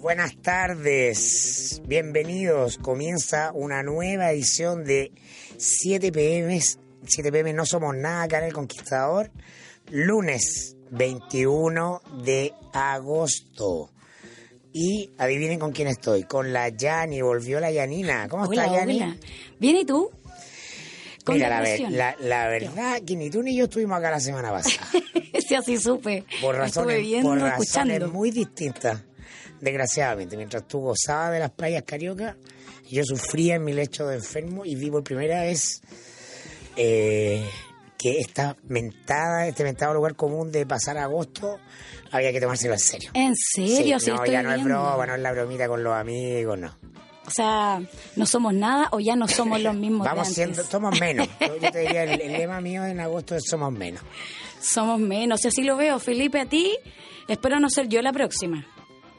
Buenas tardes. Bienvenidos. Comienza una nueva edición de 7 pm. 7 pm no somos nada acá en El Conquistador. Lunes 21 de agosto. Y adivinen con quién estoy. Con la Yani. Volvió la Yanina. ¿Cómo Hola, está, Yani? hola. Bien, ¿y tú? Con Mira, la, ve- depresión. la, la verdad que ni tú ni yo estuvimos acá la semana pasada. sí, así supe. por razones, viendo, por razones escuchando. muy distintas, desgraciadamente. Mientras tú gozabas de las playas carioca, yo sufría en mi lecho de enfermo y vi por primera vez eh, que esta mentada, este mentado lugar común de pasar agosto, había que tomárselo en serio. ¿En serio? Sí, Sí, no, estoy ya no es broma, no es la bromita con los amigos, no. O sea, ¿no somos nada o ya no somos los mismos de Vamos antes? siendo, somos menos. Yo, te diría, el, el lema mío en agosto es somos menos. Somos menos, y así lo veo. Felipe, a ti, espero no ser yo la próxima.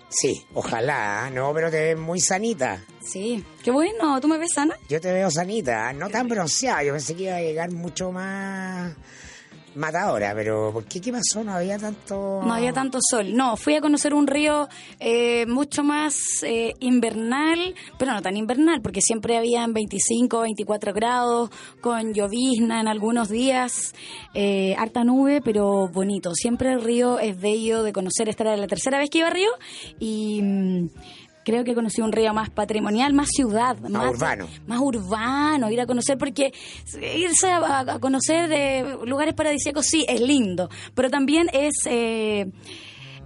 Sí, ojalá, ¿ah? no, pero te ves muy sanita. Sí, qué bueno, ¿tú me ves sana? Yo te veo sanita, no tan bronceada. Yo pensé que iba a llegar mucho más matadora, pero ¿por qué? ¿Qué pasó? No había tanto... No había tanto sol. No, fui a conocer un río eh, mucho más eh, invernal, pero no tan invernal, porque siempre habían 25, 24 grados, con llovizna en algunos días, eh, harta nube, pero bonito. Siempre el río es bello de conocer. Esta era la tercera vez que iba a Río y... mm, Creo que conocí un río más patrimonial, más ciudad, más, urbano. más urbano, ir a conocer, porque irse a, a conocer eh, lugares paradisíacos sí es lindo, pero también es eh,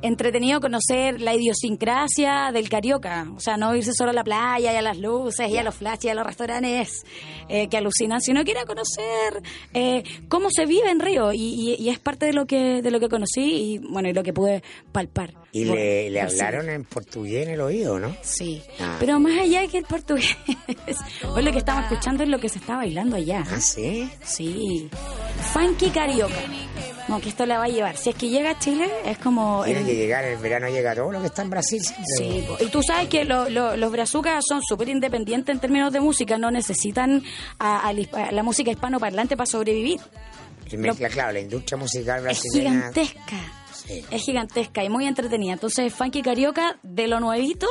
entretenido conocer la idiosincrasia del carioca, o sea, no irse solo a la playa y a las luces y a los flashes y a los restaurantes eh, que alucinan, sino que ir a conocer eh, cómo se vive en Río y, y- y es parte de lo que de lo que conocí y bueno y lo que pude palpar. Y Por- le, hablaron en portugués en el oído, ¿no? Sí, Ah. pero más allá que el portugués, hoy lo que estamos escuchando es lo que se está bailando allá. Ah, sí. Sí, funky carioca. No, que esto la va a llevar. Si es que llega a Chile, es como... Tiene el- que llegar, el verano llega todo lo que está en Brasil. siempre. Sí, y tú sabes que lo- lo- los brazucas son súper independientes en términos de música, no necesitan a, a la- música hispanoparlante para sobrevivir. Mezcla, claro, la industria musical Es brasileña. gigantesca. Sí. Es gigantesca y muy entretenida. Entonces, Funky Carioca, de lo nuevito,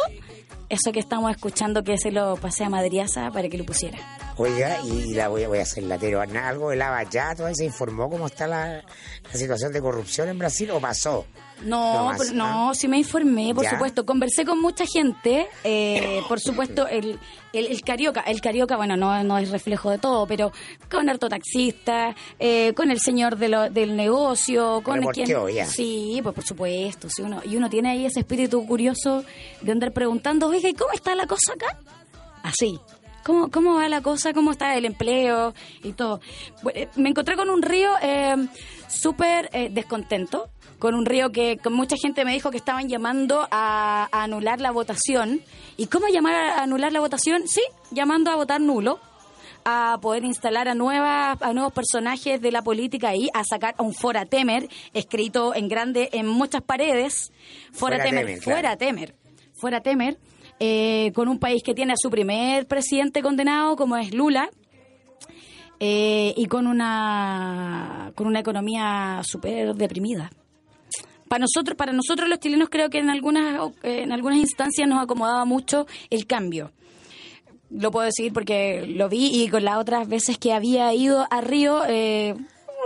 eso que estamos escuchando que se lo pasé a Madriaza para que lo pusiera. Oiga, y la voy, a- voy a hacer latero. ¿Algo de Jato? ahí ¿Se informó cómo está la, la situación de corrupción en Brasil o pasó? No, No sí me informé, por ¿Ya? supuesto. Conversé con mucha gente. eh, por supuesto, el, el, el carioca, el carioca, bueno, no, no es reflejo de todo, pero con harto taxista, eh, con el señor de lo- del negocio, con Reporteó, ya. Sí, pues por supuesto. sí, uno, y uno tiene ahí ese espíritu curioso de andar preguntando, oiga, ¿y cómo está la cosa acá? Así. ¿Cómo, ¿Cómo va la cosa? ¿Cómo está el empleo? Y todo. Bueno, eh, me encontré con un río eh, súper eh, descontento, con un río que con mucha gente me dijo que estaban llamando a, a anular la votación. ¿Y cómo llamar a anular la votación? Sí, llamando a votar nulo a poder instalar a nuevas a nuevos personajes de la política ahí, a sacar a un Fora Temer escrito en grande en muchas paredes. Fora, Fuera Temer, Temer, claro. fuera Temer, fuera Temer, eh, con un país que tiene a su primer presidente condenado como es Lula. Eh, y con una con una economía súper deprimida. Para nosotros, para nosotros los chilenos creo que en algunas eh, en algunas instancias nos acomodaba mucho el cambio lo puedo decir porque lo vi y con las otras veces que había ido a Río, eh,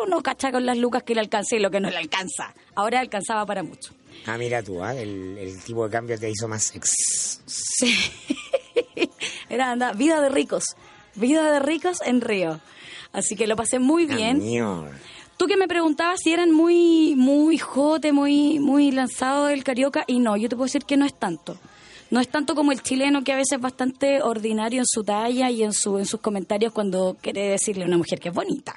uno cacha con las lucas que le alcancé y lo que no le alcanza. Ahora alcanzaba para mucho. Ah, mira tú, ¿ah? el, el tipo de cambio te hizo más sex. Sí. Era anda, vida de ricos. Vida de ricos en Río. Así que lo pasé muy bien. Señor. Tú que me preguntabas si eran muy, muy jote, muy, muy lanzados del carioca, y no, yo te puedo decir que no es tanto. No es tanto como el chileno que a veces es bastante ordinario en su talla y en, su, en sus comentarios cuando quiere decirle a una mujer que es bonita.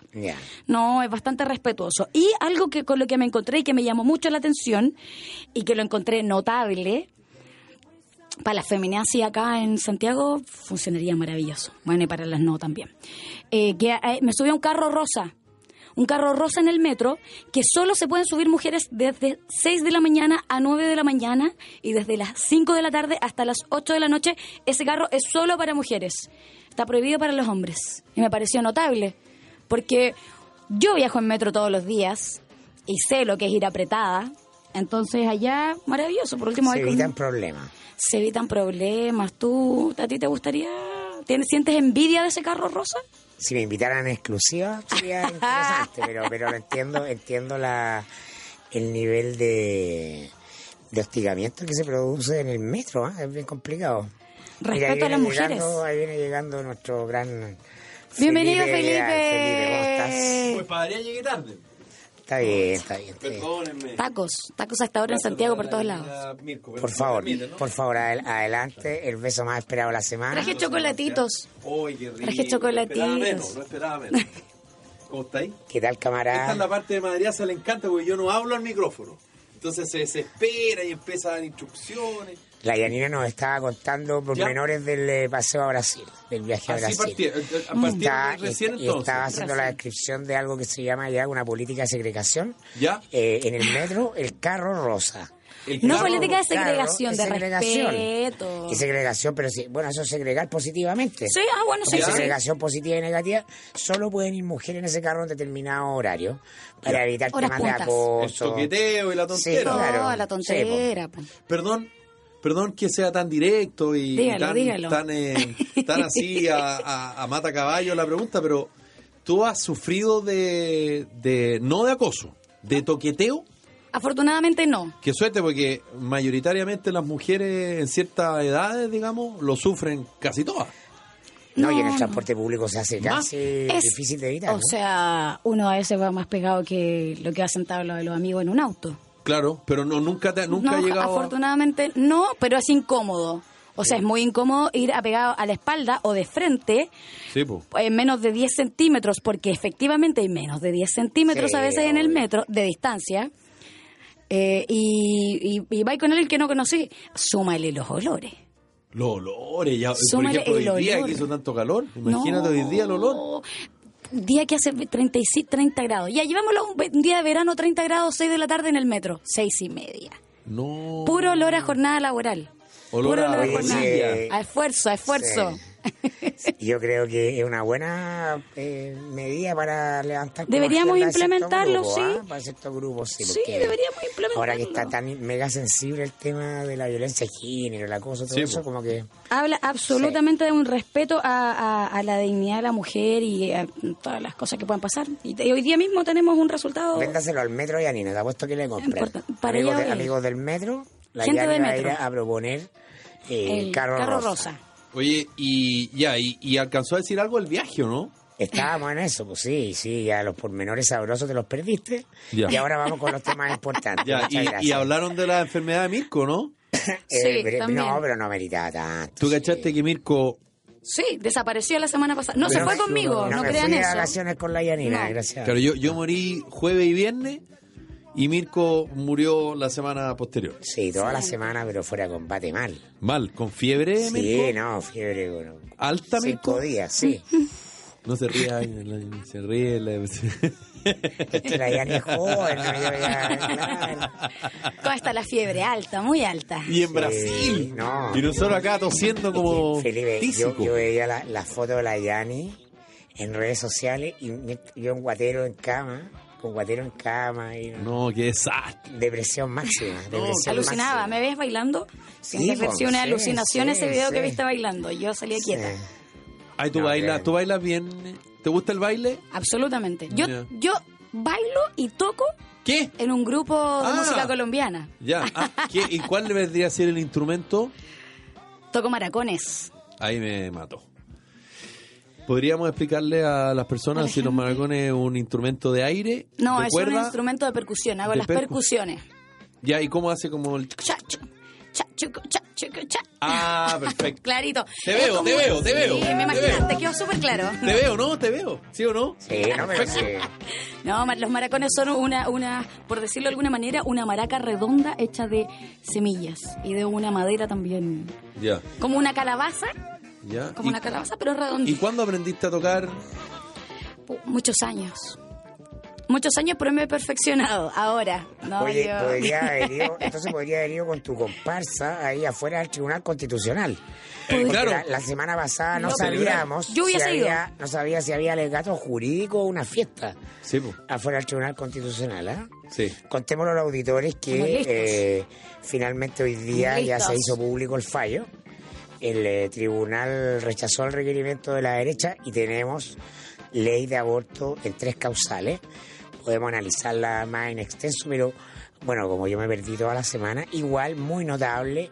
No, es bastante respetuoso. Y algo que con lo que me encontré y que me llamó mucho la atención y que lo encontré notable para las feminazis acá en Santiago funcionaría maravilloso. Bueno, y para las no también. Eh, que eh, me subí a un carro rosa. Un carro rosa en el metro que solo se pueden subir mujeres desde 6 de la mañana a 9 de la mañana y desde las 5 de la tarde hasta las 8 de la noche. Ese carro es solo para mujeres. Está prohibido para los hombres. Y me pareció notable. Porque yo viajo en metro todos los días y sé lo que es ir apretada. Entonces allá, maravilloso. Por último, Se evitan problemas. se evitan problemas. ¿Tú, a ti te gustaría, tienes, sientes envidia de ese carro rosa? Si me invitaran en exclusiva sería interesante, pero, pero lo entiendo, entiendo la, el nivel de, de hostigamiento que se produce en el metro, ¿ah? es bien complicado. Mira, ahí Respeto a las viene mujeres. llegando- ahí viene llegando nuestro gran... Bienvenido, Felipe. Felipe. ¿cómo estás? Pues padre, llegué tarde. Está bien, está bien. está bien. Tacos, tacos hasta ahora en Santiago por todos lados. Por favor, por favor, adel- adelante, el beso más esperado de la semana. Traje chocolatitos. Traje chocolatitos. No esperaba menos. ¿Cómo estáis? ¿Qué tal, Esta camarada? es la parte de Madriaza, le encanta porque yo no hablo al micrófono. Entonces se desespera y empieza a dar instrucciones. La Yanina nos estaba contando pormenores del eh, paseo a Brasil, del viaje a Así Brasil. partieron, eh, partieron Está- recién y entonces. estaba haciendo la descripción de algo que se llama ya una política de segregación. ¿Ya? Eh, en el metro, el carro rosa. El No política de segregación, de segregación. respeto. Y segregación, pero sí, bueno, eso es segregar positivamente. Sí, ah, bueno, sí, sí, sí. segregación positiva y negativa, solo pueden ir mujeres en ese carro en determinado horario para evitar Horas temas de puntas. El acoso. toqueteo y la tontera. Sí, claro. No, la tontera. po. Perdón, perdón que sea tan directo y, Dígalo, tan, dígalo. tan, eh, tan así a, a- a mata caballo la pregunta, pero tú has sufrido de, de no de acoso, de toqueteo. Afortunadamente no. Qué suerte, porque mayoritariamente las mujeres en ciertas edades, digamos, lo sufren casi todas. No, y en el transporte público se hace Más casi Es- difícil de evitar. O ¿no? sea, uno a veces va más pegado que lo que va sentado de los amigos en un auto. Claro, pero no nunca te, nunca no, ha llegado a- afortunadamente no, pero es incómodo. O sea, es muy incómodo ir apegado a la espalda o de frente Sí, en menos de 10 centímetros, porque efectivamente hay menos de 10 centímetros Sí, a veces en el metro de distancia. Eh, y, y, y va con alguien que no conocí, súmale los olores. Los olores, ya, por Súmale ejemplo, el hoy día olor. que hizo tanto calor, imagínate No. hoy día el olor. Día que hace 36, 30 grados. Ya llevámoslo un un día de verano, 30 grados, 6 de la tarde en el metro, 6 y media. No. Puro olor a jornada laboral. Olor Puro a olor a Oye, jornada. sí. A esfuerzo, a esfuerzo. Yo creo que es una buena eh, medida para levantar. Deberíamos implementarlo, sí. ¿ah? Para ciertos grupos, sí. Sí, deberíamos implementarlo. Ahora que está tan mega sensible el tema de la violencia de género, el acoso, todo Sí, eso, como que. Habla absolutamente de un respeto a, a- a la dignidad de la mujer y a todas las cosas que puedan pasar. Y, hoy día mismo tenemos un resultado. Véndaselo al metro y a Nina, te apuesto que le para amigos, de- amigos del metro, la Gente de va a ir metro. a, a proponer eh, el carro, carro rosa. rosa. Oye, y ya, y, y alcanzó a decir algo el viaje, ¿o no? Estábamos en eso, pues sí, sí, ya los pormenores sabrosos te los perdiste. Ya. Y ahora vamos con los temas importantes. Ya, y, hablaron de la enfermedad de Mirko, ¿no? Eh, Sí, pero- también. no, pero no meritaba tanto. Tú sí. cachaste que Mirko Sí, desapareció la semana pasada. No se fue conmigo, no, me crean fui eso. vacaciones con la Yanina, No. gracias. Claro, yo, yo morí jueves y viernes y Mirko murió la semana posterior. Sí, toda la semana, pero fuera de combate mal. Mal, con fiebre, Sí, Mirko. no, fiebre, bueno. Alta, Cinco días, sí. No se ríe, se ríe. la- Es que la Yani es joven, ¿no? Ya, claro. ¿Cómo está la fiebre? Alta, muy alta. Y en Sí, Brasil. no. Y nosotros acá tosiendo como Felipe, yo, yo veía la, la foto de la Yani en redes sociales y yo en guatero en cama, con guatero en cama y No, qué desastre. depresión máxima. Depresión Alucinaba, máxima. ¿me ves bailando? Sí, Sí, po, una sí, alucinación sí, ese video que viste bailando. Yo salía quieta. Ay, tú No, bailas, bien. tú bailas bien. ¿Te gusta el baile? Absolutamente. Yo, yo bailo y toco ¿Qué? en un grupo de Ah. música colombiana. Ya. Ah, ¿qué? ¿Y cuál le vendría a ser el instrumento? Toco maracones. Ahí me mató. ¿Podríamos explicarle a las personas si los maracones es un instrumento de aire? No, de es un instrumento de percusión. Hago de las percu- percusiones. Ya, ¿y cómo hace como el... Cha, chu, cha, chucu, cha, chucu, cha, Ah, perfecto. Clarito. Te veo, te veo, te veo, Sí, te me veo. imaginaste, quedó súper claro. Te veo, ¿no? Te veo. ¿Sí o no? Sí, no, sí. No, los maracones son una, una, por decirlo de alguna manera, una maraca redonda hecha de semillas y de una madera también. Ya, Como una calabaza, ya. como ¿Y, una calabaza, pero ¿Y redondita. cuándo aprendiste a tocar? Muchos años. Muchos años, pero me he perfeccionado. Ahora, no, Oye, yo- podría haber ido, entonces podría haber ido con tu comparsa ahí afuera del Tribunal Constitucional. Eh, claro. la, la semana pasada no, No, sabíamos yo si ido. había, no sabía si había alegato jurídico o una fiesta Sí, afuera del Tribunal Constitucional. ¿ah? Sí. Contémoslo a los auditores que eh, finalmente hoy día ya se hizo público el fallo. El eh, tribunal rechazó el requerimiento de la derecha y tenemos ley de aborto en tres causales. Podemos analizarla más en extenso, pero bueno, como yo me perdí toda la semana, igual muy notable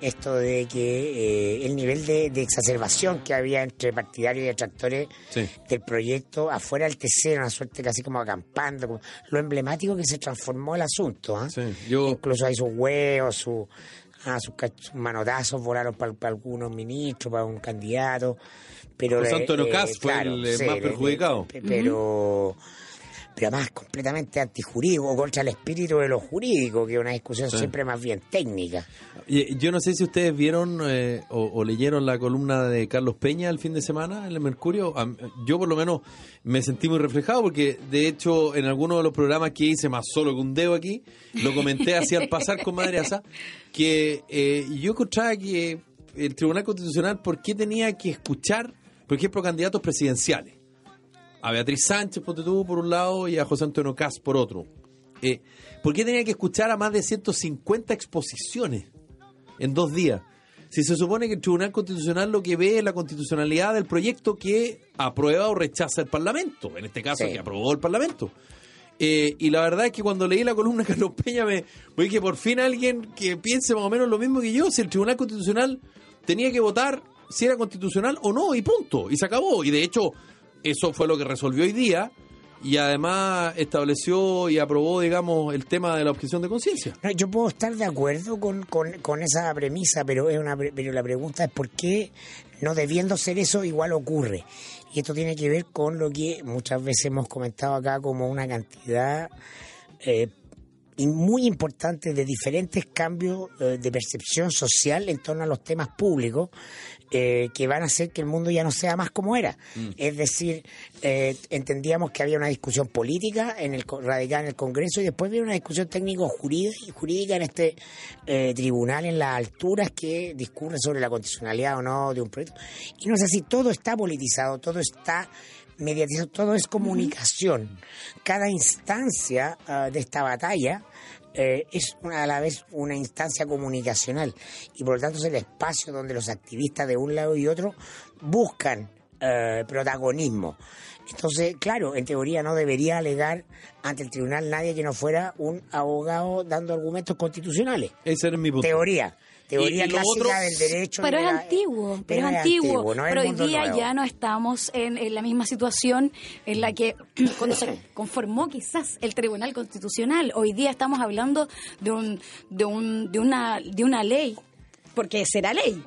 esto de que eh, el nivel de, de exacerbación que había entre partidarios y detractores Sí. del proyecto afuera del TC, una suerte casi como acampando, como lo emblemático que se transformó el asunto. ¿ah? Sí. Yo, Incluso hay sus huevos, su, ah, sus, sus manotazos volaron para algunos ministros, para un candidato. Pero le- Antonio Cast fue el, eh, más perjudicado. pe- pero, pero además completamente antijurídico, contra el espíritu de lo jurídico, que es una discusión Sí. siempre más bien técnica. y- yo no sé si ustedes vieron eh, o, o leyeron la columna de Carlos Peña el fin de semana en el Mercurio. Yo por lo menos me sentí muy reflejado porque de hecho en alguno de los programas que hice, más solo que un dedo aquí, lo comenté así al pasar con Madre Asa, que eh, yo encontraba que el Tribunal Constitucional, ¿por qué tenía que escuchar, por ejemplo, candidatos presidenciales? A Beatriz Sánchez, ponte tú, por un lado, y a José Antonio Caz por otro. Eh, ¿Por qué tenía que escuchar a más de 150 exposiciones en dos días? Si se supone que el Tribunal Constitucional lo que ve es la constitucionalidad del proyecto que aprueba o rechaza el Parlamento, en este caso Sí. que aprobó el Parlamento. Eh, y la verdad es que cuando leí la columna de Carlos Peña me, me dije, por fin alguien que piense más o menos lo mismo que yo, si el Tribunal Constitucional tenía que votar si era constitucional o no, y punto, y se acabó. Y de hecho, eso fue lo que resolvió hoy día, y además estableció y aprobó, digamos, el tema de la objeción de conciencia. No, yo puedo estar de acuerdo con, con, esa premisa, pero es una pero la pregunta es por qué no debiendo ser eso igual ocurre. Y esto tiene que ver con lo que muchas veces hemos comentado acá como una cantidad eh, muy importante de diferentes cambios eh, de percepción social en torno a los temas públicos eh, que van a hacer que el mundo ya no sea más como era. Es decir, eh, entendíamos que había una discusión política en el radicada en el Congreso y después había una discusión técnico-jurídica jurídica en este eh, tribunal en las alturas que discurre sobre la constitucionalidad o no de un proyecto. Y no es así, todo está politizado, todo está mediatizado, todo es comunicación. Cada instancia ah, de esta batalla eh, es una- a la vez una instancia comunicacional y por lo tanto es el espacio donde los activistas de un lado y otro buscan eh, protagonismo. Entonces, claro, en teoría no debería alegar ante el tribunal nadie que no fuera un abogado dando argumentos constitucionales. Ese era mi punto. Teoría. Teoría Y- y lo clásica otro- del derecho. Pero es la- antiguo, pero, es antiguo. no es pero hoy día nuevo. ya no estamos en, en la misma situación en la que cuando se conformó quizás el Tribunal Constitucional. Hoy día estamos hablando de un, de un, de una, de una ley, porque será ley.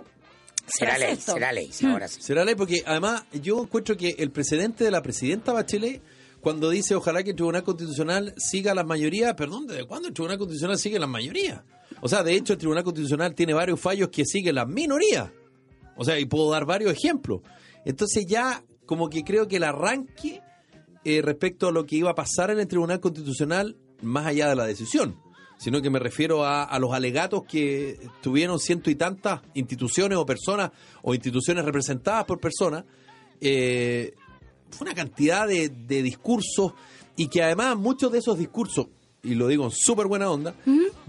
Será ley, será ley, sí, ahora sí. Será ley porque además yo encuentro que el precedente de la presidenta Bachelet cuando dice ojalá que el Tribunal Constitucional siga las mayorías, perdón, ¿desde cuándo el Tribunal Constitucional sigue las mayorías? O sea, de hecho el Tribunal Constitucional tiene varios fallos que siguen las minorías. O sea, y puedo dar varios ejemplos. Entonces ya como que creo que el arranque eh, respecto a lo que iba a pasar en el Tribunal Constitucional, más allá de la decisión, sino que me refiero a, los alegatos que tuvieron ciento y tantas instituciones o personas o instituciones representadas por personas, eh, fue una cantidad de, de discursos y que además muchos de esos discursos, y lo digo en súper buena onda,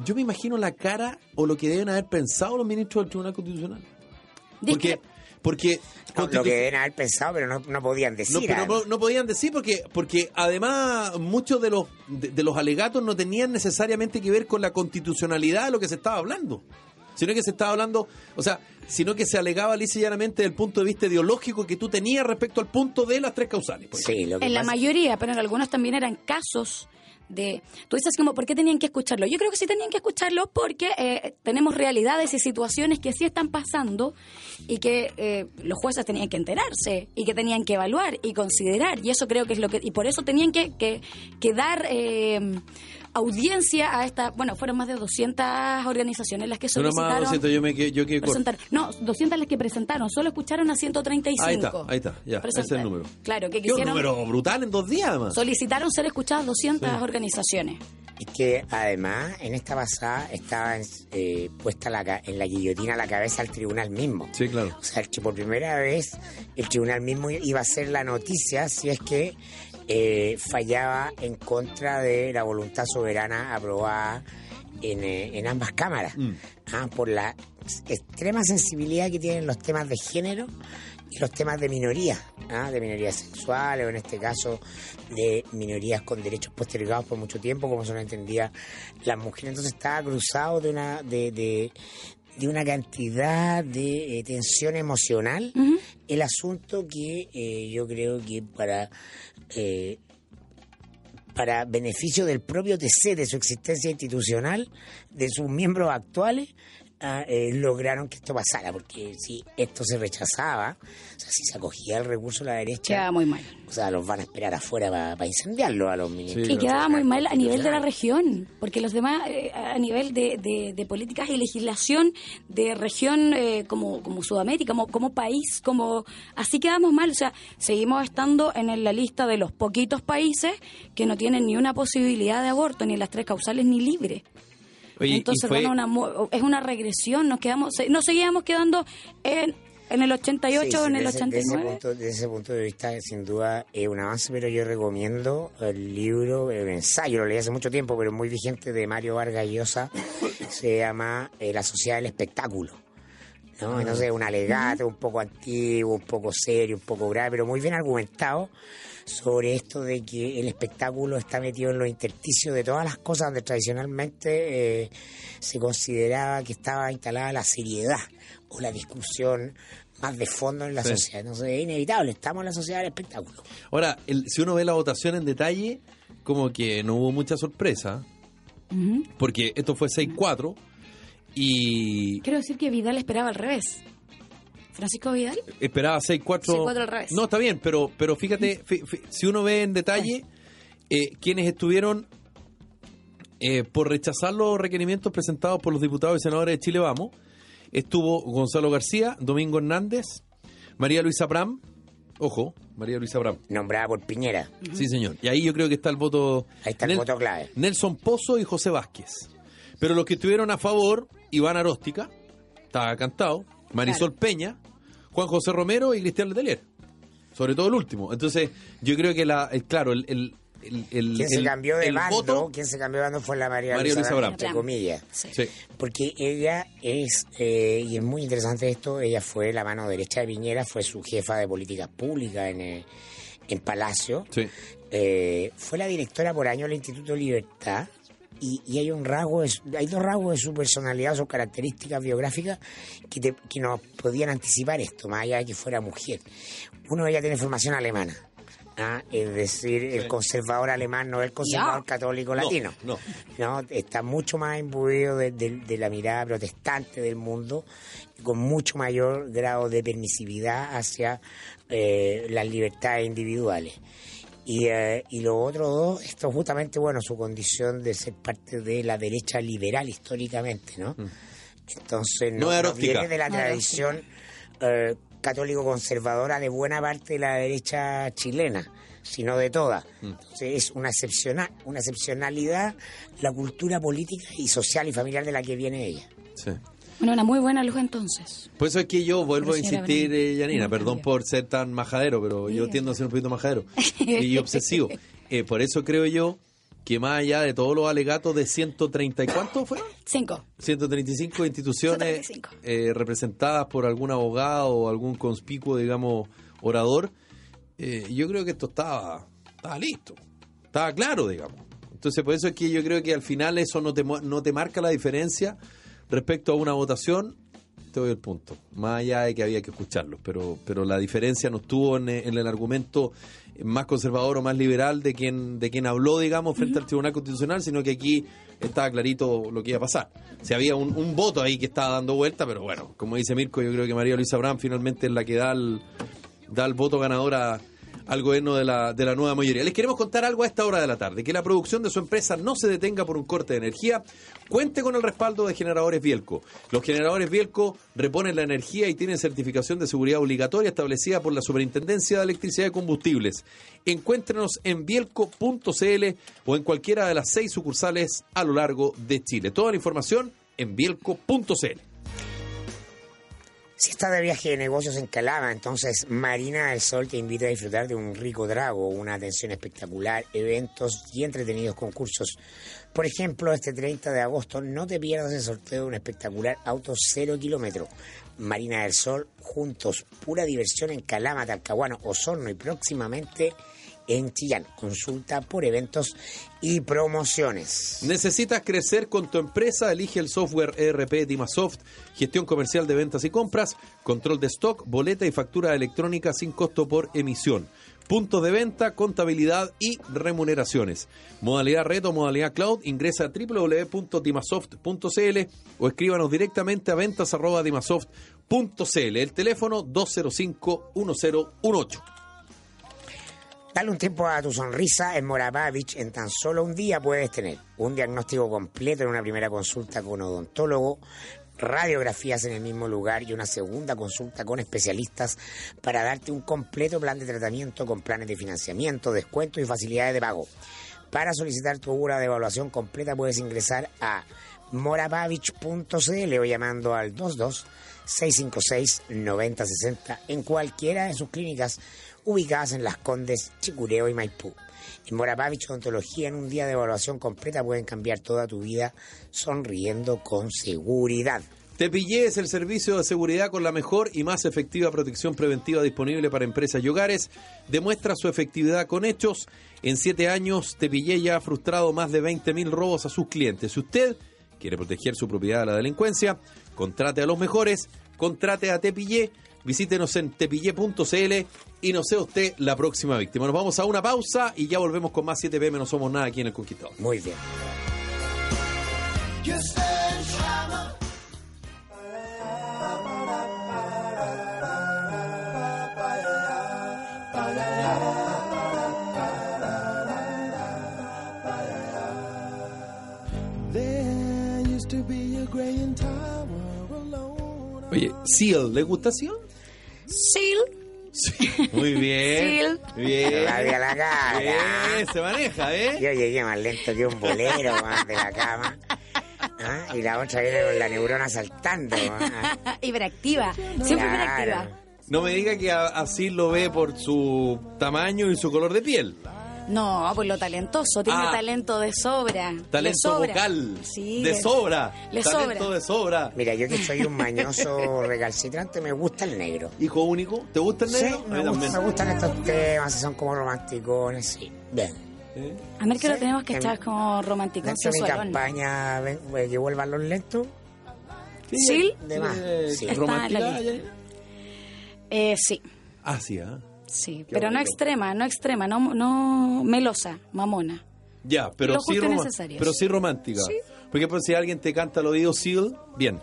yo me imagino la cara o lo que deben haber pensado los ministros del Tribunal Constitucional. Porque, porque No, lo que deben haber pensado, pero no, no podían no, decir. no, no podían decir porque porque además muchos de los de, de los alegatos no tenían necesariamente que ver con la constitucionalidad de lo que se estaba hablando, sino que se estaba hablando, o sea, sino que se alegaba lisa y llanamente desde el punto de vista ideológico que tú tenías respecto al punto de las tres causales. Sí, lo que En la mayoría, pero en algunos también eran casos de... Tú dices como, ¿por qué tenían que escucharlo? Yo creo que sí tenían que escucharlo porque eh, tenemos realidades y situaciones que sí están pasando y que eh, los jueces tenían que enterarse y que tenían que evaluar y considerar. Y eso creo que es lo que... Y por eso tenían que, que, que dar... Eh, audiencia a esta, bueno, fueron más de 200 organizaciones las que No, no, solicitaron. más 200, yo me quedé- yo quedé. No, 200 las que presentaron, solo escucharon a 135. Ahí está, ahí está, ya, ese es el número. Claro, que Qué un quisieron, número brutal en dos días, además. solicitaron ser escuchadas 200 organizaciones. Es que además en esta pasada estaba eh, puesta la en la guillotina la cabeza al tribunal mismo. Sí, claro. O sea, que por primera vez el tribunal mismo iba a ser la noticia si es que eh, fallaba en contra de la voluntad soberana aprobada en, eh, en ambas cámaras. Mm. Ah, por la extrema sensibilidad que tienen los temas de género y los temas de minorías, ¿ah? de minorías sexuales o en este caso de minorías con derechos postergados por mucho tiempo, como son entendidas las mujeres. Entonces estaba cruzado de una de, de, de una cantidad de eh, tensión emocional el asunto que eh, yo creo que para eh, para beneficio del propio TC, de su existencia institucional, de sus miembros actuales, ah, eh, lograron que esto pasara, porque si esto se rechazaba, o sea, si se acogía el recurso de la derecha, Quedaba muy mal. o sea, los van a esperar afuera para incendiarlo a los ministros. Sí, Y quedaba muy mal a nivel de la región región, porque los demás, eh, a nivel de, de- de políticas y legislación de región eh, como, como Sudamérica, como, como país, como así quedamos mal. O sea, seguimos estando en la lista de los poquitos países que no tienen ni una posibilidad de aborto, ni las tres causales, ni libre. Oye, Entonces, fue- bueno, una es una regresión, nos quedamos, se- nos seguíamos quedando en, en el 88 o en el de ese, de ese 89. punto, de ese punto de vista, sin duda, es un avance, pero yo recomiendo el libro, el ensayo, lo leí hace mucho tiempo, pero muy vigente, de Mario Vargas Llosa, se llama eh, La Sociedad del Espectáculo. ¿no? Entonces, es un alegato un poco antiguo, un poco serio, un poco grave, pero muy bien argumentado sobre esto de que el espectáculo está metido en los intersticios de todas las cosas donde tradicionalmente eh, se consideraba que estaba instalada la seriedad o la discusión más de fondo en la Sí. sociedad. Entonces es inevitable, estamos en la sociedad del espectáculo. Ahora, el- si uno ve la votación en detalle, como que no hubo mucha sorpresa, porque esto fue 6-4 y Quiero decir que Vidal esperaba al revés. Francisco Vidal. esperaba 6-4. 6-4 al revés. No, está bien, pero, pero fíjate, si uno ve en detalle, eh, quienes estuvieron eh, por rechazar los requerimientos presentados por los diputados y senadores de Chile Vamos, estuvo Gonzalo García, Domingo Hernández, María Luisa Bram, ojo, María Luisa Bram. Nombrada por Piñera. Sí, señor. Y ahí yo creo que está el voto. Ahí está el voto clave. Nelson Pozo y José Vázquez. Pero los que estuvieron a favor, Iván Aróstica, estaba cantado, Marisol Peña, Juan José Romero y Cristian Letelier. Sobre todo el último. Entonces, yo creo que la, el- claro, el, el, el, el- Quien se el- cambió de el bando, voto- quien se cambió de bando fue la María, María Luisa Bram. entre comillas. Sí. Sí. Porque ella es, eh, y es muy interesante esto, ella fue la mano derecha de Piñera, fue su jefa de políticas públicas en, eh, en Palacio. Sí. Eh, fue la directora por año del Instituto Libertad. Y, y hay un rasgo, hay dos rasgos de su personalidad, sus características biográficas que, te- que nos podían anticipar esto, más allá de que fuera mujer. Uno, ella tiene formación alemana. ¿ah? Es decir, el conservador alemán no es el conservador católico No, latino. no. ¿no? Está mucho más imbuido de, de- de la mirada protestante del mundo, con mucho mayor grado de permisividad hacia eh, las libertades individuales. Y, eh, y lo otro dos, esto justamente, bueno, su condición de ser parte de la derecha liberal históricamente, ¿no? Entonces, No viene de la No tradición eh, católico-conservadora de buena parte de la derecha chilena, sino de toda. Entonces, es una, excepcional, una excepcionalidad la cultura política y social y familiar de la que viene ella. Sí. Bueno, una muy buena luz entonces. Por eso es que yo vuelvo a insistir, eh, Yanina, perdón por ser tan majadero, pero yo tiendo a ser un poquito majadero y obsesivo. Eh, por eso creo yo que más allá de todos los alegatos de 130 y cuánto fueron? Cinco. 135 instituciones 135. eh, representadas por algún abogado o algún conspicuo, digamos, orador, eh, yo creo que esto estaba, estaba listo, estaba claro, digamos. Entonces, por eso es que yo creo que al final eso no te, no te marca la diferencia respecto a una votación. Te doy el punto. Más allá de que había que escucharlos, pero, pero la diferencia no estuvo en, en el argumento más conservador o más liberal de quien, de quien habló, digamos, frente al Tribunal Constitucional, sino que aquí estaba clarito lo que iba a pasar. Si había un, un voto ahí que estaba dando vuelta, pero bueno, como dice Mirko, yo creo que María Luisa Abraham finalmente es la que da el, da el voto ganador a- al gobierno de la, de la nueva mayoría. Les queremos contar algo a esta hora de la tarde, que la producción de su empresa no se detenga por un corte de energía, cuente con el respaldo de generadores Bielco. Los generadores Bielco reponen la energía y tienen certificación de seguridad obligatoria establecida por la Superintendencia de Electricidad y Combustibles. Encuéntrenos en bielco.cl o en cualquiera de las seis sucursales a lo largo de Chile. Toda la información en bielco.cl. Si estás de viaje de negocios en Calama, entonces Marina del Sol te invita a disfrutar de un rico trago, una atención espectacular, eventos y entretenidos concursos. Por ejemplo, este 30 de agosto no te pierdas el sorteo de un espectacular auto cero kilómetro. Marina del Sol, juntos, pura diversión en Calama, Talcahuano, Osorno y próximamente en Chillán. Consulta por eventos y promociones. ¿Necesitas crecer con tu empresa? Elige el software ERP Dimasoft, gestión comercial de ventas y compras, control de stock, boleta y factura electrónica sin costo por emisión. Puntos de venta, contabilidad y remuneraciones. Modalidad reto, modalidad cloud, ingresa a www.dimasoft.cl o escríbanos directamente a ventas.dimasoft.cl. El teléfono 205-1018. Dale un tiempo a tu sonrisa en Moravavich. En tan solo un día puedes tener un diagnóstico completo en una primera consulta con odontólogo, radiografías en el mismo lugar y una segunda consulta con especialistas para darte un completo plan de tratamiento con planes de financiamiento, descuentos y facilidades de pago. Para solicitar tu hora de evaluación completa puedes ingresar a moravavich.cl o llamando al 22 656 9060 en cualquiera de sus clínicas ubicadas en Las Condes, Chicureo y Maipú. En Moravavich Odontología, en un día de evaluación completa pueden cambiar toda tu vida sonriendo con seguridad. Te pillé es el servicio de seguridad con la mejor y más efectiva protección preventiva disponible para empresas y hogares. Demuestra su efectividad con hechos. En siete años, Tepillé ya ha frustrado más de 20.000 robos a sus clientes. Si usted quiere proteger su propiedad de la delincuencia, contrate a los mejores, contrate a Tepillé, visítenos en tepillé.cl y no sea usted la próxima víctima. Nos vamos a una pausa y ya volvemos con más 7 pm, no somos nada aquí en El Conquistador. Muy bien. There used to be a Graham Tower alone. Oye, Seal, ¿le gusta Seal? Sil. Sí, muy bien. Bien. A la cara. Bien, se maneja, ¿eh? Yo llegué más lento que un bolero más de la cama. Ah, Y la otra viene con la neurona saltando. ah. hiperactiva. Siempre hiperactiva. Claro. No me diga que así lo ve por su tamaño y su color de piel. No, pues lo talentoso. Tiene Ah. talento de sobra. Le Talento sobra. vocal. Sí. de le- sobra. le Talento sobra. de sobra. Mira, yo que soy un mañoso recalcitrante, me gusta el negro. Hijo único, ¿te gusta el Sí, negro? me, gusta- también. me gustan estos temas, si son como románticos, sí. Bien. ¿Eh? A ver que lo Sí, tenemos que echar como romántico, de mi campaña, ven, eh, que vuelvan los lentos. ¿Sí? De más. Sí. Está ¿Romántica? en la lista. Eh, sí, Ah, sí, ¿ah? Sí. Qué pero no extrema, no extrema, no, no melosa, mamona. Ya, pero Lo sí, y pero sí romántica. Sí. Porque pues, si alguien te canta al oído Seal, bien.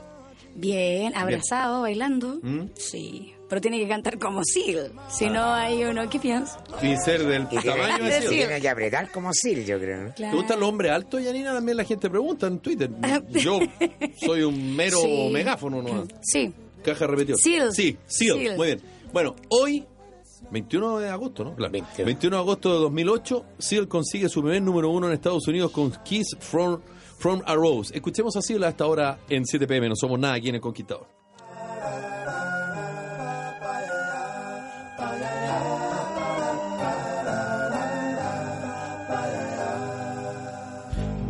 Bien, abrazado, bailando. ¿Mm? Sí. Pero tiene que cantar como Seal. Si no hay uno, ¿qué piensas? Sin ser del Y tamaño de Seal. Seal. tiene que apretar como Sil, yo creo. ¿no? Claro. ¿Te gustan los hombres altos, Yanina? También la gente pregunta en Twitter. Yo soy un mero Sí. megáfono, ¿no? Sí. Caja repetidora. Seal. Sí, Seal. Seal. Muy bien. Bueno, hoy, 21 de agosto, ¿no? Claro. 21. 21 de agosto de 2008, Seal consigue su primer número uno en Estados Unidos con Kiss from, from a Rose. Escuchemos a Seal a esta hora en 7 pm. No somos nada aquí en El Conquistador.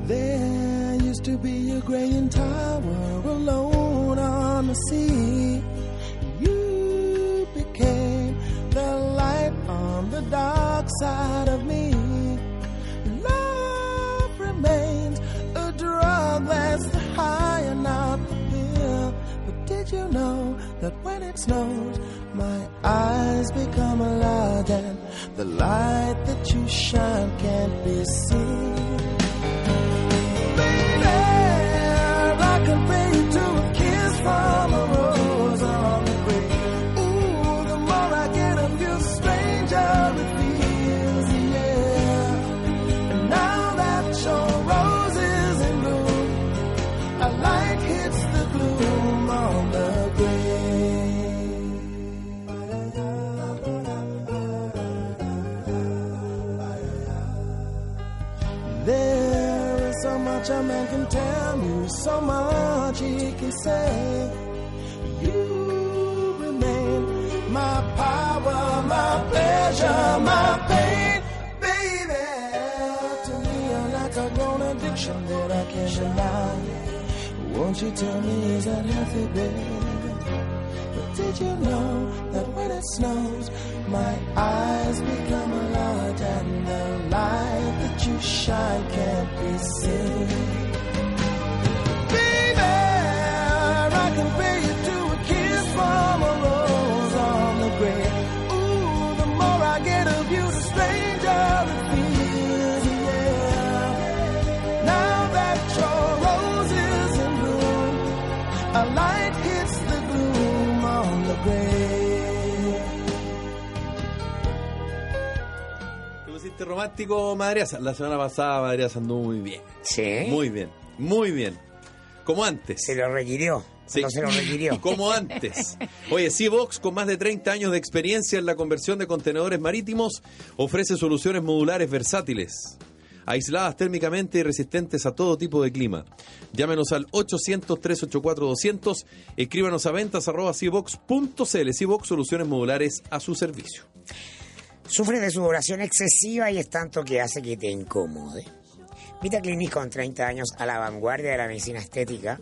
There used to be a Graham Tower alone on the sea. Dark side of me. Love remains a drug that's the high and not the pill. But did you know that when it snows, my eyes become a lot, and the light that you shine can't be seen. Much a man can tell you, so much he can say. You remain my power, my pleasure, my pain, baby. To me, you're like a grown addiction that I can't deny. Won't you tell me is that healthy, baby? But did you know that snows, my eyes become a lot and the light that you shine can't be seen? ¿Te pusiste romántico, Madriaza? La semana pasada, Madriaza anduvo muy bien. Sí. Muy bien, muy bien. Como antes. Se lo requirió. Sí. No se lo requirió. Como antes. Oye, Seabox, con más de 30 años de experiencia en la conversión de contenedores marítimos, ofrece soluciones modulares versátiles, aisladas térmicamente y resistentes a todo tipo de clima. Llámenos al 800-384-200, escríbanos a ventas arroba seabox.cl. Seabox, soluciones modulares a su servicio. Sufres de sudoración excesiva y es tanto que hace que te incomode. Vita Clinic con 30 años a la vanguardia de la medicina estética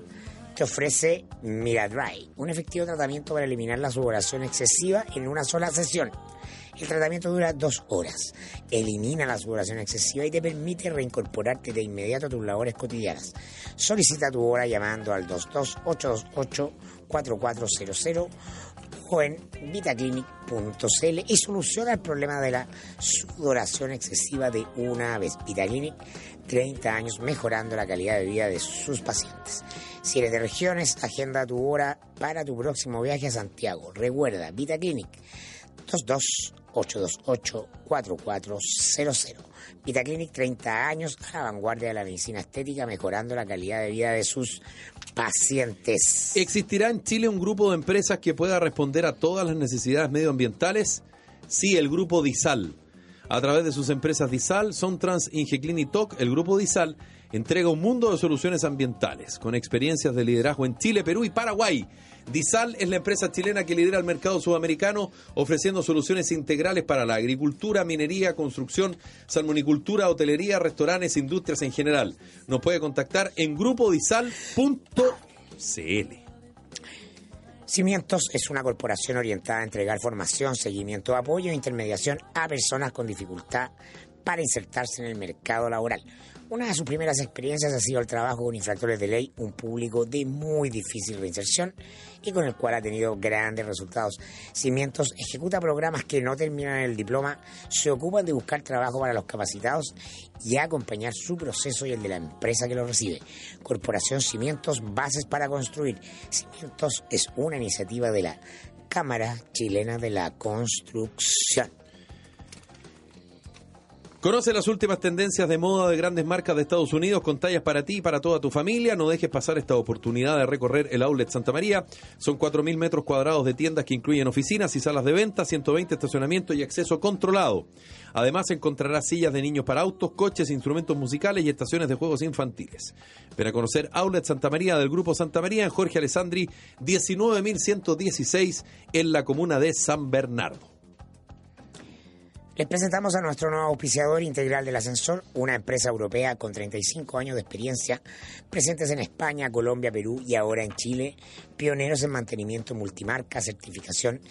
te ofrece Miradry, un efectivo tratamiento para eliminar la sudoración excesiva en una sola sesión. El tratamiento dura dos horas, elimina la sudoración excesiva y te permite reincorporarte de inmediato a tus labores cotidianas. Solicita tu hora llamando al 22-828-4400 en vitaclinic.cl y soluciona el problema de la sudoración excesiva de una vez. Vitaclinic, 30 años mejorando la calidad de vida de sus pacientes. Si eres de regiones, agenda tu hora para tu próximo viaje a Santiago. Recuerda, Vitaclinic, 22-828-4400. Vitaclinic, 30 años a la vanguardia de la medicina estética, mejorando la calidad de vida de sus pacientes. ¿Existirá en Chile un grupo de empresas que pueda responder a todas las necesidades medioambientales? Sí, el grupo DISAL. A través de sus empresas DISAL, Sontrans, Ingeclin y TOC, el grupo DISAL entrega un mundo de soluciones ambientales con experiencias de liderazgo en Chile, Perú y Paraguay. Disal es la empresa chilena que lidera el mercado sudamericano ofreciendo soluciones integrales para la agricultura, minería, construcción, salmonicultura, hotelería, restaurantes, industrias en general. Nos puede contactar en grupodisal.cl. Cimientos es una corporación orientada a entregar formación, seguimiento, apoyo e intermediación a personas con dificultad para insertarse en el mercado laboral. Una de sus primeras experiencias ha sido el trabajo con infractores de ley, un público de muy difícil reinserción y con el cual ha tenido grandes resultados. Cimientos ejecuta programas que no terminan el diploma, se ocupan de buscar trabajo para los capacitados y acompañar su proceso y el de la empresa que lo recibe. Corporación Cimientos, bases para construir. Cimientos es una iniciativa de la Cámara Chilena de la Construcción. Conoce las últimas tendencias de moda de grandes marcas de Estados Unidos con tallas para ti y para toda tu familia. No dejes pasar esta oportunidad de recorrer el Outlet Santa María. Son 4.000 metros cuadrados de tiendas que incluyen oficinas y salas de venta, 120 estacionamientos y acceso controlado. Además encontrarás sillas de niños para autos, coches, instrumentos musicales y estaciones de juegos infantiles. Ven a conocer Outlet Santa María del Grupo Santa María en Jorge Alessandri 19.116 en la comuna de San Bernardo. Les presentamos a nuestro nuevo auspiciador integral del ascensor, una empresa europea con 35 años de experiencia, presentes en España, Colombia, Perú y ahora en Chile, pioneros en mantenimiento multimarca, certificación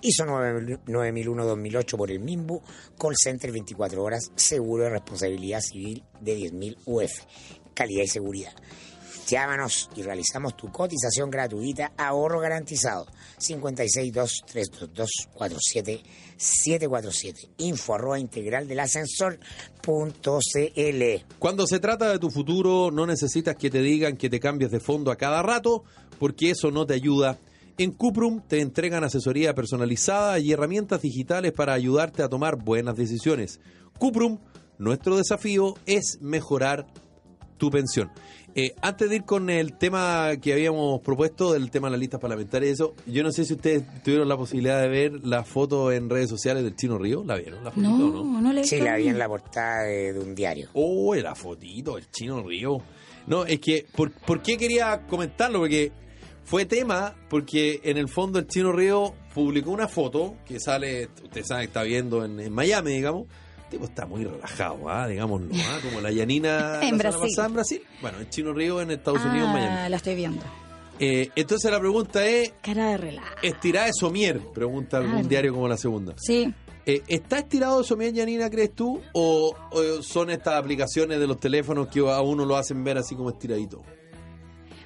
ISO 9001-2008 por el MIMBU, call center 24 horas, seguro de responsabilidad civil de 10.000 UF, calidad y seguridad. Llámanos y realizamos tu cotización gratuita, ahorro garantizado. 562-322-47747. Info arroba integral del ascensor punto CL. Cuando se trata de tu futuro, no necesitas que te digan que te cambies de fondo a cada rato, porque eso no te ayuda. En Cuprum te entregan asesoría personalizada y herramientas digitales para ayudarte a tomar buenas decisiones. Cuprum, nuestro desafío es mejorar tu pensión. Eh, antes de ir con el tema que habíamos propuesto, del tema de las listas parlamentarias y eso, yo no sé si ustedes tuvieron la posibilidad de ver la foto en redes sociales del Chino Río. ¿La vieron? ¿La fotito, No, no? no le he Sí, la vi en la portada de, de un diario. Oh, la fotito, el chino río. No, es que, ¿por, por qué quería comentarlo? Porque fue tema, porque en el fondo el chino río publicó una foto que sale, usted sabe, está viendo en, en Miami, digamos. Tipo está muy relajado, ¿ah? digamos, ¿no? ¿ah? Como la Yanina En la Brasil. en Brasil. Bueno, el chino río en Estados Unidos, en Miami. Ah, la estoy viendo. Eh, entonces la pregunta es, Cara de relajo. ¿estirada de somier? Pregunta algún Claro. diario como la segunda. Sí. Eh, ¿Está estirado de somier, Yanina, crees tú? O, o son estas aplicaciones de los teléfonos que a uno lo hacen ver así como estiradito?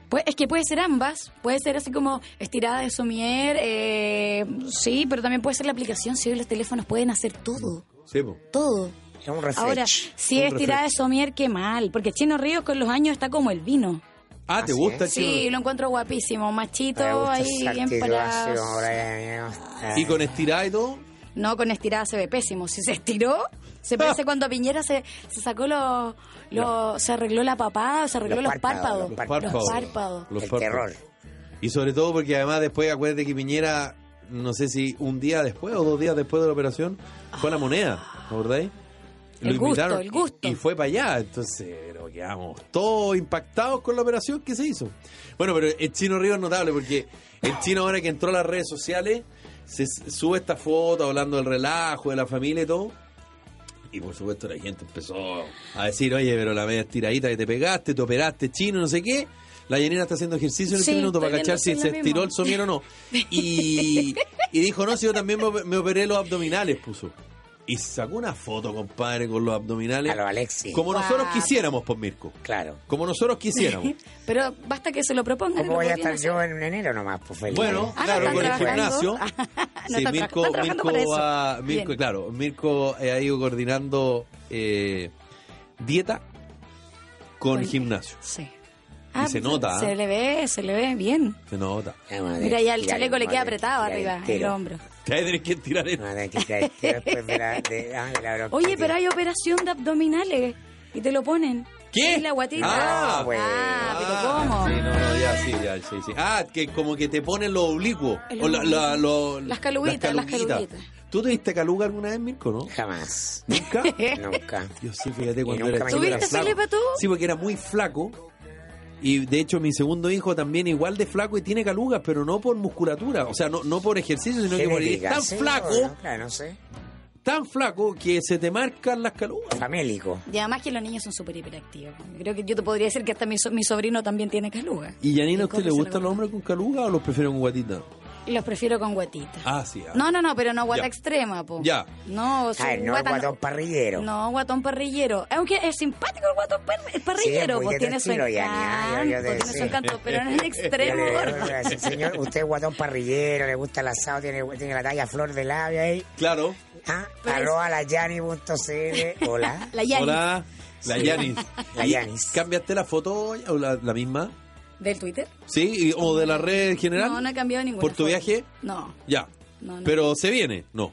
Pues, es que puede ser ambas. Puede ser así como estirada de somier, eh, sí, pero también puede ser la aplicación. Si hoy los teléfonos pueden hacer todo. Sí, po. Todo. Es un refresh. Ahora, si Un es estirada de somier, qué mal. Porque Chino Ríos con los años está como el vino. Ah, ¿te Así gusta es. chino? Sí, lo encuentro guapísimo. Machito, ahí bien actitud para... así como, "Brian, ¿Y con estirada y todo? No, con estirada se ve pésimo. Si se estiró, se parece cuando Piñera se, se sacó los... los- se arregló la papada, se arregló Los los, párpados, párpados. los Los párpados. párpados. Los El párpados. terror. Y sobre todo porque además después, acuérdate que Piñera, no sé si un día después o dos días después de la operación, fue a la moneda, ¿me acordáis? El gusto, el gusto. Y, y fue para allá, entonces pero quedamos todos impactados con la operación que se hizo. Bueno, pero el Chino Río es notable porque el Chino ahora que entró a las redes sociales, se sube esta foto hablando del relajo, de la familia y todo. Y por supuesto la gente empezó a decir, oye, pero la media estiradita que te pegaste, te operaste chino, no sé qué. La llenera está haciendo ejercicio en Sí, este minuto para cachar si se estiró el somier o no. Y, y dijo, no, si yo también me, me operé los abdominales, puso. Y sacó una foto, compadre, con los abdominales. A lo Alexis. Como nosotros quisiéramos, pues Mirko. Claro. Como nosotros quisiéramos. Pero basta que se lo propongan. ¿Cómo voy a estar hacer. yo en enero nomás, pues feliz? Bueno, Ah, ¿no claro, con el gimnasio. No sí, Mirko, Mirko, va- Mirko, claro, Mirko eh, ha ido coordinando eh, dieta con Con- gimnasio. Sí. Y se nota, Se ¿ah? le ve, se le ve bien. Se nota. Vamos a Mira, ya el chaleco le queda apretado arriba, el hombro. Te tener que tirar de, ah. Oye, pero hay operación de abdominales y te lo ponen. ¿Qué? Es la guatita. Ah, bueno. Ah, pero Ah, ¿cómo? Sí, no, no, ya, sí, ya, sí, sí. Ah, que como que te ponen los oblicuos. El O la- la- lo- Las caluguitas, las caluguitas. ¿Tú te diste caluga alguna vez, Mirko, no? Jamás. ¿Nunca? Nunca. Yo sí, fíjate cuando era chico ¿Tuviste. Felipe, tú? Sí, porque era muy flaco. Y de hecho mi segundo hijo también igual de flaco y tiene calugas, pero no por musculatura, o sea, no, no por ejercicio, sino que por es tan sí, flaco, bueno, claro, no sé. tan flaco que se te marcan las calugas. Famélico. Y además que los niños son súper hiperactivos. Creo que yo te podría decir que hasta mi, so- mi sobrino también tiene caluga. ¿Y Yanina, a usted le gustan lo- los hombres con caluga o los prefieren con guatita? Y los prefiero con guatita. Ah, sí. ah. No, no, no, pero no guata Ya. extrema, po. Ya. No, su Ah, no el guata guatón parrillero. No, guatón parrillero. Aunque es simpático el guatón parrillero, Sí, pues tiene su encanto, yo te tiene su encanto, pero no es extremo, Yo le- señor, usted es guatón parrillero, le gusta el asado, tiene, tiene la talla flor de labio ahí. Claro. Ah, arroba la yani.cl. Hola. La Yanis Hola, la. Yanis. La ¿Y Yanis. ¿Cambiaste la foto o la, la misma? Del Twitter. ¿Sí? ¿Y- ¿O de la red en general? No, no he cambiado ninguna. ¿Por tu foto. viaje? No. Ya. No, no. Pero se viene, no.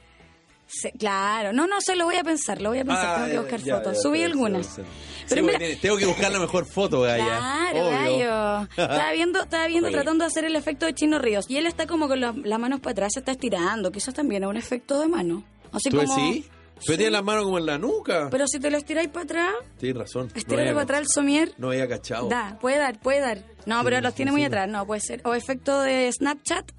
Se- claro, no, no, se lo voy a pensar, lo voy a pensar, tengo que buscar Ah, ya, fotos. ya, Subí algunas. Sí, Pero mira- tengo que buscar la mejor foto, Gaya. Claro, Obvio. gallo. Estaba viendo, estaba viendo tratando de hacer el efecto de Chino Ríos. Y él está como con la- las manos para atrás, se está estirando. Quizás también es un efecto de mano. Así ¿Tú como. decís? Pero tiene las manos como en la nuca. Pero si te lo estiráis para atrás, Tienes razón. No estirarle había, para atrás el somier, no había cachado. da, puede dar, puede dar. No, pero los tiene muy atrás, no, puede ser. O efecto de Snapchat.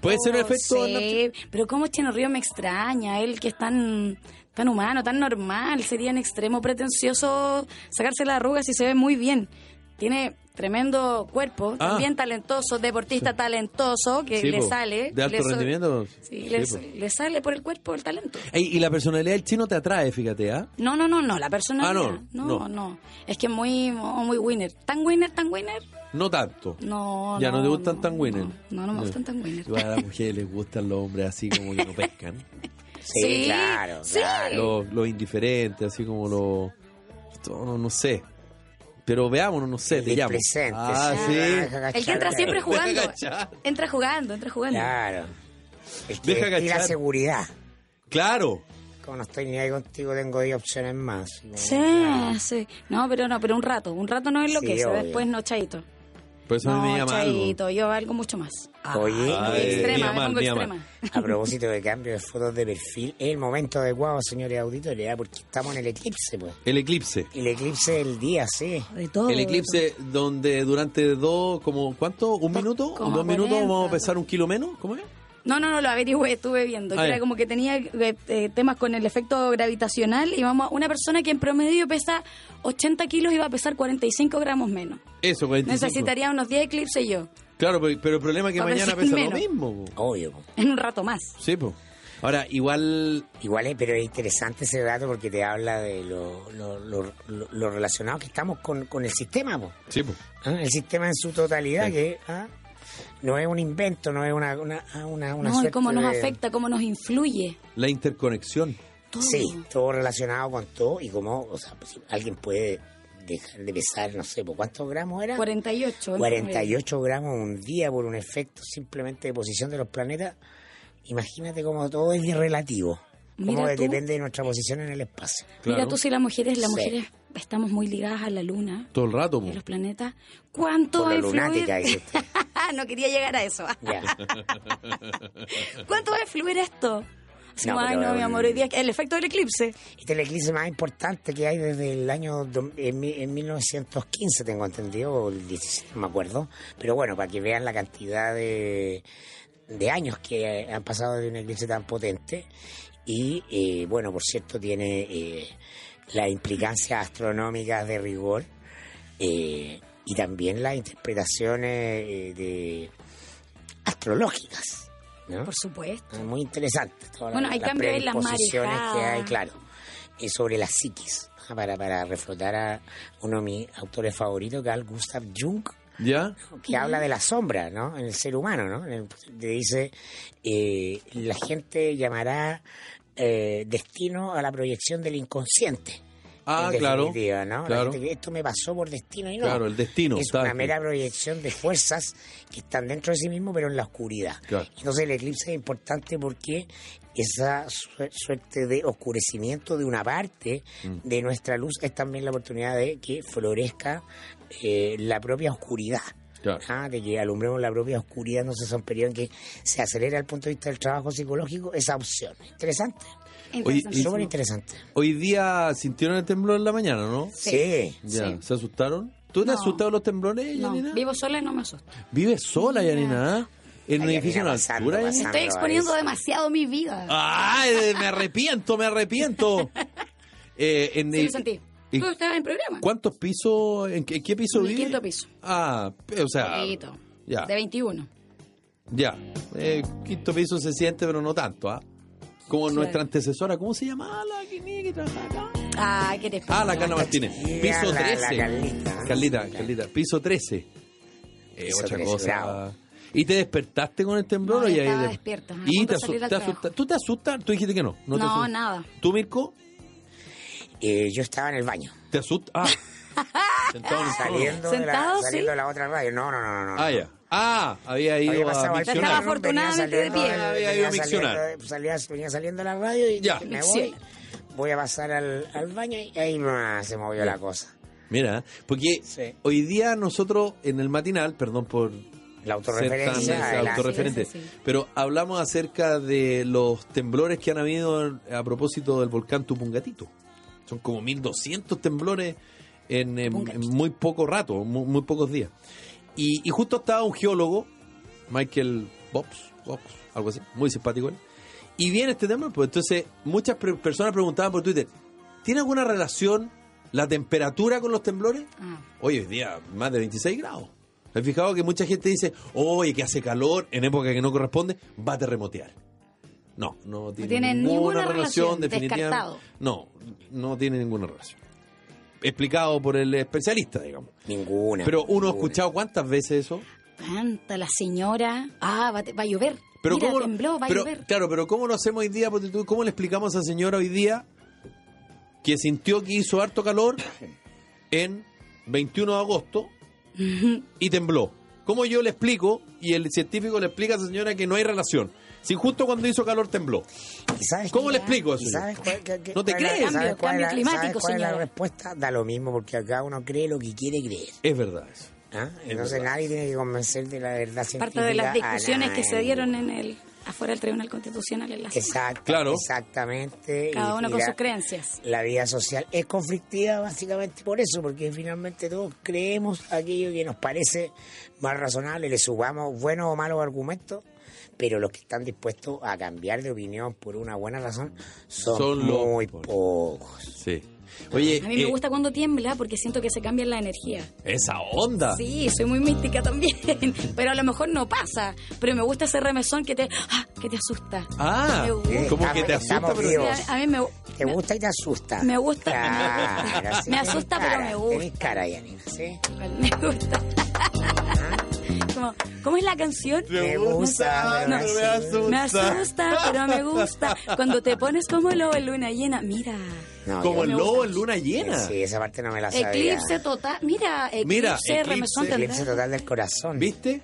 ¿Puede ser Oh, efecto sí, pero como Chino Río me extraña, él que es tan, tan humano, tan normal, sería en extremo pretencioso sacarse las arrugas y se ve muy bien. Tiene tremendo cuerpo, Ah. también talentoso, deportista talentoso, que Sí, le po. sale. De alto le so- rendimiento. Sí, Sí, le, sale por el cuerpo el talento. Ey, y la personalidad del chino te atrae, fíjate, ¿ah? No, no, no, no, la personalidad. Ah, no, no, no. no, Es que es muy, muy winner. ¿Tan winner, tan winner? No tanto. No, Ya no, te gustan no, tan winner. No, no, me gustan tan winner. A las mujeres les gustan los hombres así como que no pescan. Sí, Sí, claro, sí. claro. Los, los indiferentes, así como los... No, no sé. Pero veámonos, no sé, El te llamo. displicente, Ah, sí. El que entra siempre jugando. Entra jugando, entra jugando. Claro. El que Deja y la seguridad. Claro. Como no estoy ni ahí contigo, tengo 10 opciones más. Sí, sí. No, pero no, pero un rato. Un rato no es lo Sí, que es. Después no, chaito. Por eso a mí me No, llama algo. Yo algo mucho más. Oye, Ah, Ay, extrema, me pongo a propósito de cambio de fotos de perfil, es el momento adecuado, señores auditores, ¿ah? porque estamos en el eclipse, pues. El eclipse. El eclipse del día, sí. De todo. El eclipse donde durante dos, como ¿cuánto? ¿Un minuto? como ¿Dos minutos 40, vamos a pesar un kilo menos? ¿Cómo es? No, no, no, lo averigüé, estuve viendo. Que era como que tenía eh, eh, temas con el efecto gravitacional y vamos, a- una persona que en promedio pesa 80 kilos iba a pesar 45 gramos menos. Eso, 45. Necesitaría unos 10 eclipses yo, Claro, pero, pero el problema es que mañana pesa menos. lo mismo. po. Obvio. po. en un rato más. Sí, pues. Ahora, igual... Igual es, pero es interesante ese dato porque te habla de lo, lo, lo, lo- lo relacionado que estamos con, con el sistema, po. Sí, pues. ¿Ah? El sistema en su totalidad, Sí. que ¿ah? No es un invento, no es una, una, ah, una, una no, y cómo nos de- afecta, cómo nos influye. La interconexión. Todo. Sí, todo relacionado con todo y como, o sea, pues, si alguien puede dejar de pesar, no sé, ¿por cuántos gramos era? 48. en 48 gramos un día por un efecto simplemente de posición de los planetas. Imagínate cómo todo es relativo. Mira tú. depende de nuestra posición en el espacio. Claro. Mira tú si las mujeres, las Sí. mujeres estamos muy ligadas a la luna Todo el rato, y a los planetas. ¿Cuánto Por va a influir? lunática, dice usted. no quería llegar a eso. Ya. ¿Cuánto va a influir esto? No, como, ay, pero- no, mi amor, hoy día el efecto del eclipse. Este es el eclipse más importante que hay desde el año do- en, en 1915, tengo entendido, o el 17, no me acuerdo. Pero bueno, para que vean la cantidad de, de años que han pasado de un eclipse tan potente. Y eh, bueno, por cierto, tiene eh, las implicancias astronómicas de rigor eh, y también las interpretaciones eh, de astrológicas. ¿no? Por supuesto. Muy interesante. todas Bueno, hay cambios en las predisposiciones que hay, claro, eh, sobre la psiquis. Para, para reflotar a uno de mis autores favoritos, Carl Gustav Jung, ¿Ya? que habla de la sombra, ¿no? En el ser humano, ¿no? En el- dice, eh, la gente llamará eh, destino a la proyección del inconsciente. Ah, claro. ¿no? La Claro. gente esto me pasó por destino y no. Claro, el destino, Es una mera proyección de fuerzas que están dentro de sí mismo, pero en la oscuridad. Claro. Entonces el eclipse es importante porque esa su- suerte de oscurecimiento de una parte Mm. de nuestra luz es también la oportunidad de que florezca eh, la propia oscuridad. Claro. Ah, de que alumbremos la propia oscuridad, entonces son periodos en que se acelera desde el punto de vista del trabajo psicológico esa opción. Interesante, Interesantísimo. súper interesante. Hoy día sintieron el temblor en la mañana, ¿no? Sí. Ya. Sí. ¿Se asustaron? ¿Tú te No. has asustado los temblores, No, Yanina? vivo sola y no me asusto. ¿Vives sola, Yanina? ¿En un edificio en altura, pasando. Estoy exponiendo demasiado mi vida. ¡Ay, me arrepiento, me arrepiento! Eh, en, sí, lo sentí. ¿Y Tú estabas en programa. ¿Cuántos pisos? ¿En qué, qué piso En el quinto piso. Ah, o sea, Poquito. ya, De 21. ya. Eh, quinto piso se siente, pero no tanto, ¿ah? Como Claro. nuestra antecesora, ¿cómo se llama la que, que acá? Ay, qué te Ah, la Carla Martínez. Piso la- la 13. Carlita. Carlita, Carlita. Piso 13. Eh, Piso otra 13, cosa. bravo. ¿Y te despertaste con el temblor No, o ya ya estaba de- despierta, ¿Y te, de salir asu- al te trabajo. asusta- ¿Tú te asustas? Tú dijiste que no. no, te No, asustas. nada. ¿Tú, Mirko? Eh, yo estaba en el baño. ¿Te asusta? Ah. Sentado en el trono. Saliendo, de la, ¿Sentado, saliendo sí? de la otra radio. No, no, no, no. Ah, ya. Ah, había ido Había a pasado miccionar. Estaba afortunadamente de pie. Había ido a miccionar. saliendo- salía- venía saliendo de la radio y Ya. me voy, voy a pasar al, al baño y ahí ah, se movió la cosa. Mira, porque Sí. hoy día nosotros en el matinal, perdón por La ser tan autorreferencia. eh, adelante. autorreferente, Sí, sí, sí. pero hablamos acerca de los temblores que han habido a propósito del volcán Tupungatito. Son como 1200 temblores en, en- en muy poco rato, muy, muy pocos días. Y, y justo estaba un geólogo, Michael Bobs, Bobs, algo así, muy simpático él. Y viene este temblor, pues entonces muchas pre- personas preguntaban por Twitter, ¿tiene alguna relación la temperatura con los temblores. Ah. Hoy es día más de 26 grados. ¿Has fijado que mucha gente dice, oye, que hace calor en época que no corresponde, va a terremotear? No, no tiene, tiene ninguna, ninguna relación, relación, definitiva. descartado. No, no tiene ninguna relación. Explicado por el especialista, digamos. Ninguna. Pero uno ha escuchado cuántas veces eso. Canta la señora. Ah, va, va a llover. Pero Mira, cómo, tembló, va a llover. Claro, pero ¿cómo lo hacemos hoy día? Tú, ¿Cómo le explicamos a esa señora hoy día que sintió que hizo harto calor en 21 de agosto y tembló? ¿Cómo yo le explico y el científico le explica a esa señora que no hay relación? Si justo cuando hizo calor tembló. ¿Y sabes ¿Cómo qué? le explico eso? ¿Y sabes cuál, qué- qué- No te cuál crees. ¿sabes Cambio- cuál es la- cambio climático, ¿sabes cuál es la señora. respuesta? Da lo mismo, porque acá uno cree lo que quiere creer. Es verdad eso. ¿ah? Es Entonces verdad. nadie tiene que convencer de la verdad científica. Parte de las discusiones que se dieron en el afuera del Tribunal Constitucional en la Exacto, Claro. exactamente. cada y- uno y con la- sus creencias. La vida social es conflictiva básicamente por eso, porque finalmente todos creemos aquello que nos parece más razonable, le subamos buenos o malos argumentos, pero los que están dispuestos a cambiar de opinión por una buena razón son, Son los muy pocos. pocos. Sí. Oye, A mí me eh, gusta cuando tiembla porque siento que se cambia la energía. esa onda. Sí, soy muy mística también, pero a lo mejor no pasa. Pero me gusta ese remesón que te, ah, que te asusta. Ah, Me gusta. como que te asusta, pero. A, a mí me, Te gusta y te asusta. Me gusta. Claro, sí, Me asusta, pero me gusta. tenés cara, Yanina, ¿sí? me gusta. Como, ¿Cómo es la canción? Me gusta, No, me asusta. Me asusta, pero me gusta. Cuando te pones como el lobo en luna llena, mira. No, Como el lobo en luna llena. Sí, esa parte no me la sabía. Eclipse total. Mira, eclipse, Mira, eclipse, remesón Eclipse total del corazón. ¿Viste?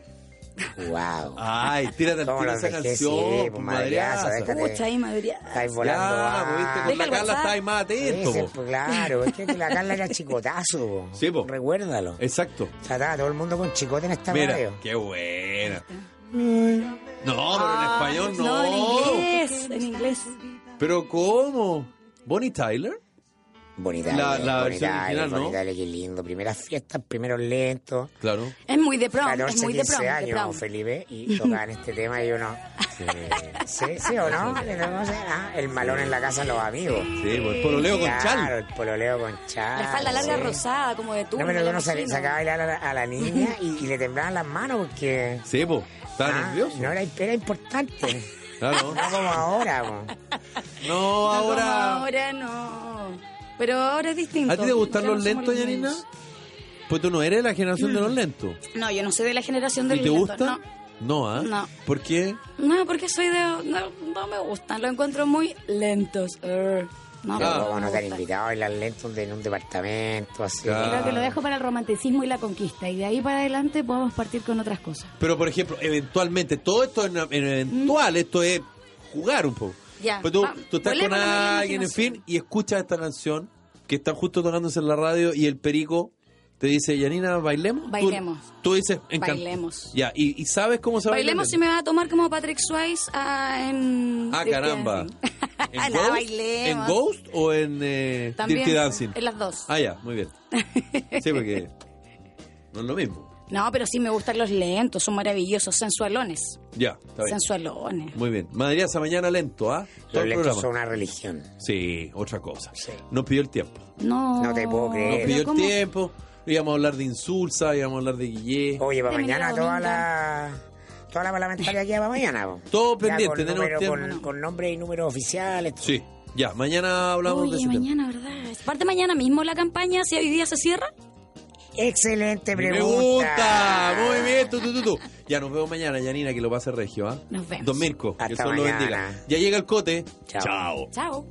Wow. Ay, tírate al ¿Cómo tiro esa canción, Sí, déjate. Pucha, ahí Madrid. Estáis volando. Pues, viste, con la Carla estáis más atento. Po. pues, claro, es que la Carla era chicotazo. po. Sí, po. Recuérdalo. Exacto. O sea, estaba todo el mundo con chicote en esta Mira, radio. qué buena. No, pero en español no. No, en inglés, en inglés. Pero ¿cómo? ¿Bonnie Tyler? Bonita. La- bonita bonita qué lindo. Primeras fiestas, primeros lentos. Claro. Es muy de prom, 14, es muy de 15 prom, de años, prom. Felipe, y tocaban este tema y uno... Sí, sí o no, ah, el malón en la casa de los amigos. Sí, pues pololeo con Claro, Chal. el pololeo con chal. La falda larga sí. rosada, como de tú. No, pero uno sacaba a bailar a la, a la niña y, y le temblaban las manos porque... Sí, pues. Estaba ah, nervioso. No, era, era importante. Claro. No como ahora, po. No, No, ahora. como ahora no. Pero ahora es distinto. ¿A ti te gustan los no lentos, los Yanina? Pues tú no eres la generación de los lentos. No, yo no soy de la generación del ¿Y te gusta? No, ¿ah? No. ¿Por qué? No, porque soy de... No, no me gustan, lo encuentro muy lentos. Err. No, Pero no, como me no te han gustan. invitado a bailar lento en un departamento, así. Claro. Creo que lo dejo para el romanticismo y la conquista. Y de ahí para adelante podemos partir con otras cosas. Pero, por ejemplo, eventualmente, todo esto en, en eventual, esto es jugar un poco. Ya, Pues tú, va- tú estás con alguien, en fin, y escuchas esta canción que están justo tocándose en la radio y el perico te dice, Yanina, ¿bailemos? Bailemos. Tú, dices, Bailemos. Ya, y, y sabes cómo se baila Bailemos si me va a tomar como Patrick Swayze ah, en... Ah, Dirty caramba. ¿En Ghost? ¿En Ghost o en eh, También, Dirty Dancing? En las dos. Ah, ya, muy bien. Sí, porque no es lo mismo. No, pero sí me gustan los lentos, son maravillosos, sensualones. Ya, está bien. Sensualones. Muy bien. Madriaza, mañana lento, ¿ah? Todo Los el lentos programa. son una religión. Sí, otra cosa. Sí. Nos pidió el tiempo. No. No te puedo Nos creer. pidió el ¿cómo? tiempo. Íbamos a hablar de Insulsa, íbamos a hablar de Guillé. Oye, para mañana toda la... Toda la parlamentaria queda para mañana. po. Todo Ya pendiente, con, tenemos número- tiempo. con, con nombre y números oficiales. todo. Sí, ya, mañana hablamos de Oye, ese tema. mañana, ¿verdad? ¿Parte mañana mismo la campaña si hoy día se cierra? Excelente pregunta. gusta, muy bien, tú, tú, tú, tú. Ya nos vemos mañana, Yanina, que lo pase regio, ¿ah? Nos vemos. Don Mirko, que Dios lo bendiga. Ya llega el cote. Chao. Chao. Chao.